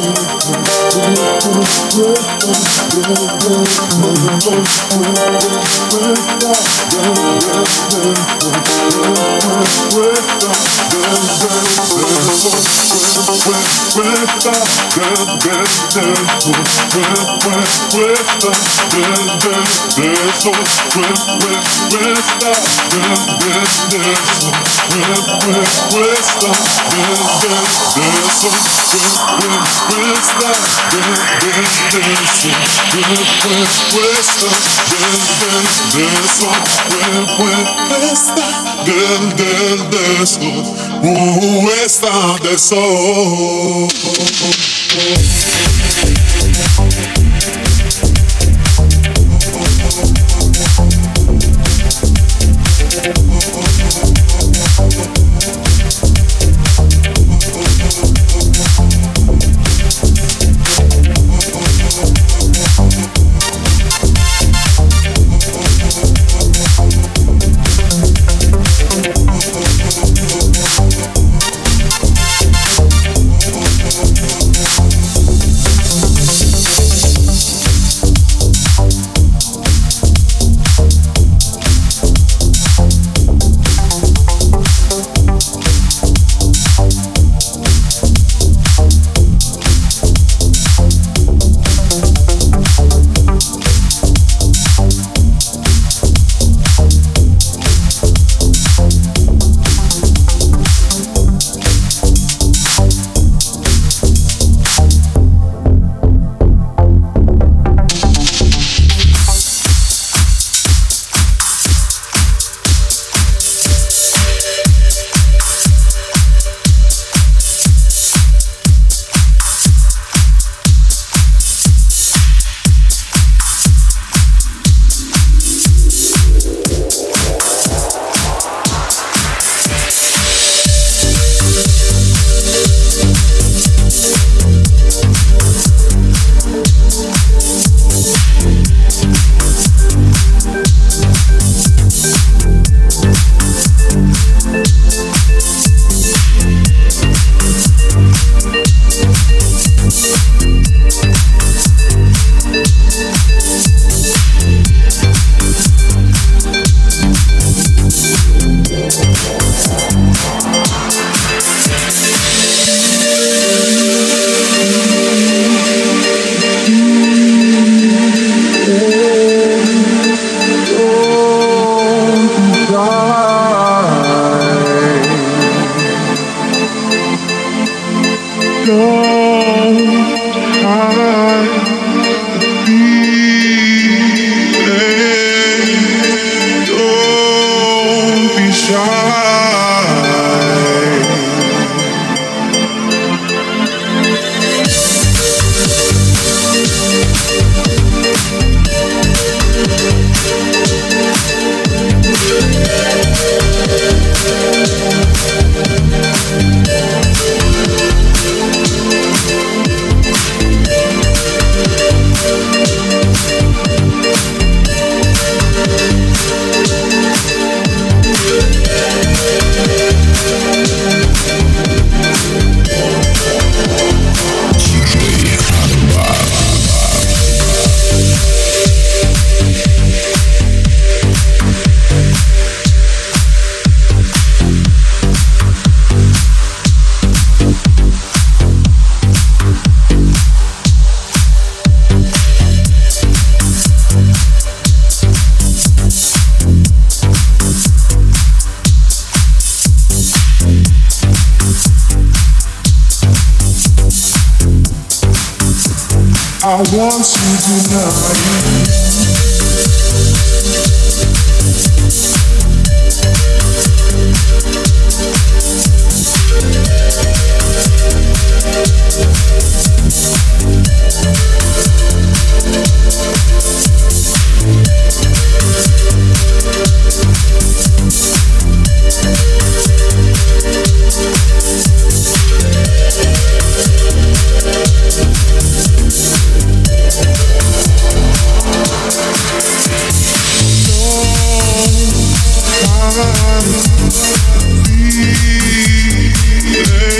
dentro Stop. Del, del, del sol, uh, esta del sol. I want you to know.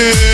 Yeah.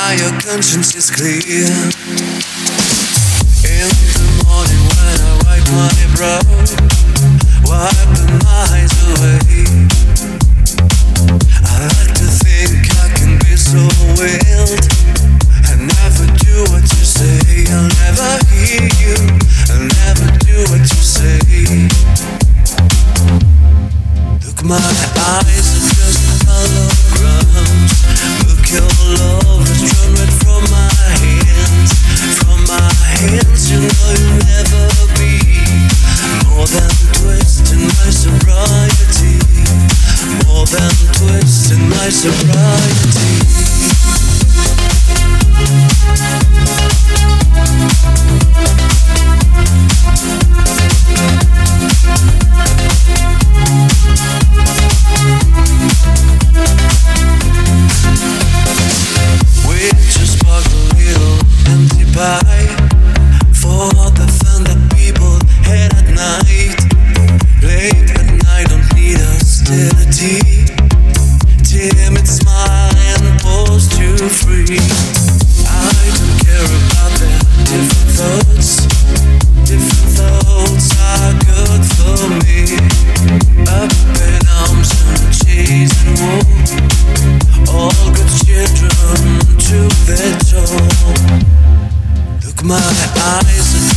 now your conscience is clear. In the morning when I wipe my brow, wipe the eyes away. I like to think I can be so wild. and never do what you say. I'll never hear you. I'll never do what you say. Look, my eyes are just holograms. Look your love. sobriety, more than twists in my sobriety. My eyes